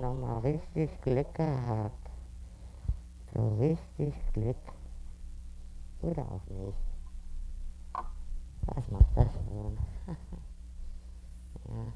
nochmal richtig Glück gehabt. So richtig Glück. Oder auch nicht. Was macht das schon? ja.